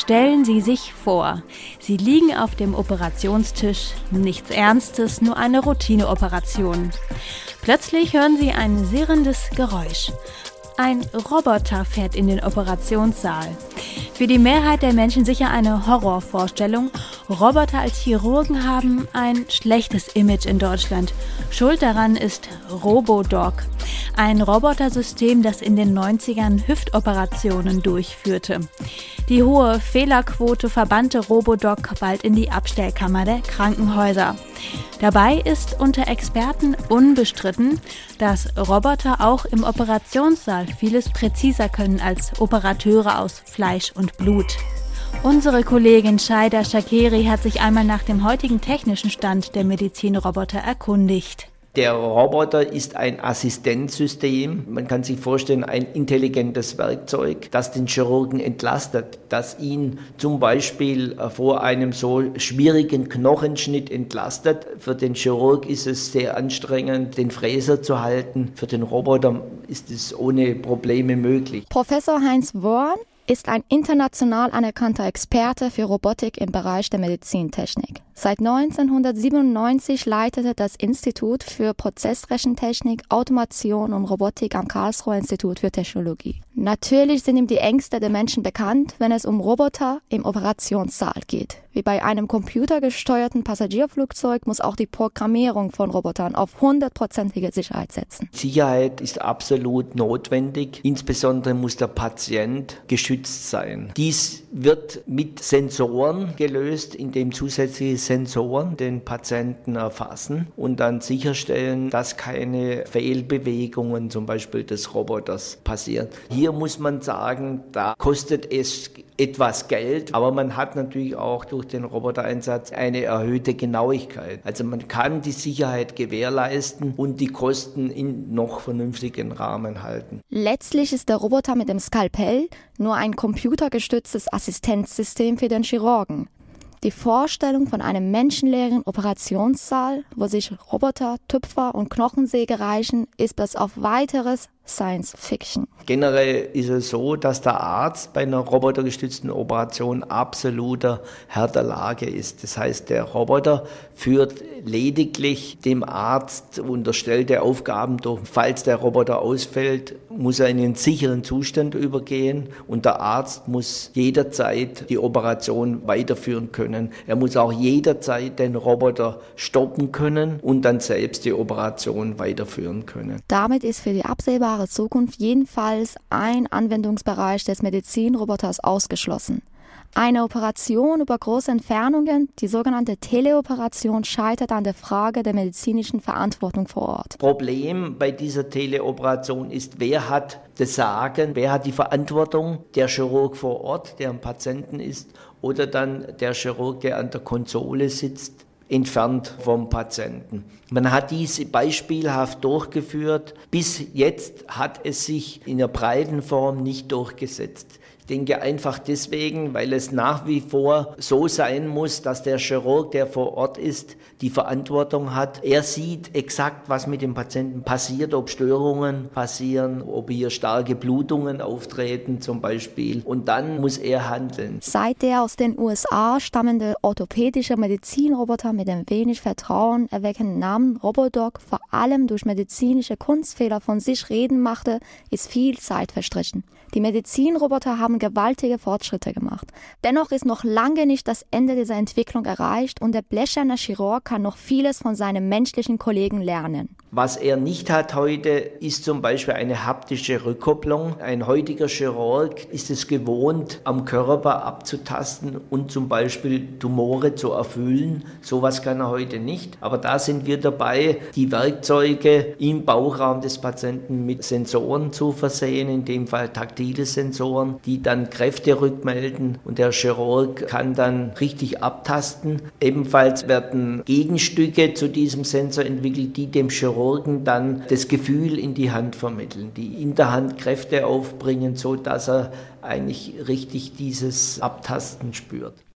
Stellen Sie sich vor, Sie liegen auf dem Operationstisch, nichts Ernstes, nur eine Routineoperation. Plötzlich hören Sie ein sirrendes Geräusch. Ein Roboter fährt in den Operationssaal. Für die Mehrheit der Menschen sicher eine Horrorvorstellung. Roboter als Chirurgen haben ein schlechtes Image in Deutschland. Schuld daran ist Robodoc, ein Robotersystem, das in den 90ern Hüftoperationen durchführte. Die hohe Fehlerquote verbannte Robodoc bald in die Abstellkammer der Krankenhäuser. Dabei ist unter Experten unbestritten, dass Roboter auch im Operationssaal vieles präziser können als Operateure aus Fleisch und Blut. Unsere Kollegin Shaida Shakeri hat sich einmal nach dem heutigen technischen Stand der Medizinroboter erkundigt. Der Roboter ist ein Assistenzsystem. Man kann sich vorstellen, ein intelligentes Werkzeug, das den Chirurgen entlastet, das ihn zum Beispiel äh, vor einem so schwierigen Knochenschnitt entlastet. Für den Chirurg ist es sehr anstrengend, den Fräser zu halten. Für den Roboter ist es ohne Probleme möglich. Professor Heinz Worn ist ein international anerkannter Experte für Robotik im Bereich der Medizintechnik. Seit 1997 leitete das Institut für Prozessrechentechnik, Automation und Robotik am Karlsruher Institut für Technologie. Natürlich sind ihm die Ängste der Menschen bekannt, wenn es um Roboter im Operationssaal geht. Wie bei einem computergesteuerten Passagierflugzeug muss auch die Programmierung von Robotern auf hundertprozentige Sicherheit setzen. Sicherheit ist absolut notwendig. Insbesondere muss der Patient geschützt sein. Dies wird mit Sensoren gelöst, indem zusätzliche Sensoren den Patienten erfassen und dann sicherstellen, dass keine Fehlbewegungen zum Beispiel des Roboters passieren. Hier muss man sagen, da kostet es etwas Geld, aber man hat natürlich auch durch den Robotereinsatz eine erhöhte Genauigkeit. Also man kann die Sicherheit gewährleisten und die Kosten in noch vernünftigen Rahmen halten. Letztlich ist der Roboter mit dem Skalpell nur ein computergestütztes Assistenzsystem für den Chirurgen. Die Vorstellung von einem menschenleeren Operationssaal, wo sich Roboter, Tüpfer und Knochensäge reichen, ist bis auf weiteres Science Fiction. Generell ist es so, dass der Arzt bei einer robotergestützten Operation absoluter Herr der Lage ist. Das heißt, der Roboter führt lediglich dem Arzt unterstellte Aufgaben durch. Falls der Roboter ausfällt, muss er in einen sicheren Zustand übergehen und der Arzt muss jederzeit die Operation weiterführen können. Er muss auch jederzeit den Roboter stoppen können und dann selbst die Operation weiterführen können. Damit ist für die absehbare absehbare Zukunft jedenfalls ein Anwendungsbereich des Medizinroboters ausgeschlossen. Eine Operation über große Entfernungen, die sogenannte Teleoperation, scheitert an der Frage der medizinischen Verantwortung vor Ort. Problem bei dieser Teleoperation ist, wer hat das Sagen, wer hat die Verantwortung? Der Chirurg vor Ort, der am Patienten ist, oder dann der Chirurg, der an der Konsole sitzt entfernt vom Patienten. Man hat diese beispielhaft durchgeführt. Bis jetzt hat es sich in der breiten Form nicht durchgesetzt denke einfach deswegen, weil es nach wie vor so sein muss, dass der Chirurg, der vor Ort ist, die Verantwortung hat. Er sieht exakt, was mit dem Patienten passiert, ob Störungen passieren, ob hier starke Blutungen auftreten zum Beispiel. Und dann muss er handeln. Seit der aus den USA stammende orthopädische Medizinroboter mit dem wenig Vertrauen erweckenden Namen Robodoc vor allem durch medizinische Kunstfehler von sich reden machte, ist viel Zeit verstrichen. Die Medizinroboter haben gewaltige Fortschritte gemacht. Dennoch ist noch lange nicht das Ende dieser Entwicklung erreicht und der blecherne Chirurg kann noch vieles von seinem menschlichen Kollegen lernen. Was er nicht hat heute, ist zum Beispiel eine haptische Rückkopplung. Ein heutiger Chirurg ist es gewohnt, am Körper abzutasten und zum Beispiel Tumore zu erfüllen. Sowas kann er heute nicht. Aber da sind wir dabei, die Werkzeuge im Bauchraum des Patienten mit Sensoren zu versehen, in dem Fall taktile Sensoren, die dann Kräfte rückmelden und der Chirurg kann dann richtig abtasten. Ebenfalls werden Gegenstücke zu diesem Sensor entwickelt, die dem Chirurg Chirurgen dann das Gefühl in die Hand vermitteln, die in der Hand Kräfte aufbringen, so dass er eigentlich richtig dieses Abtasten spürt.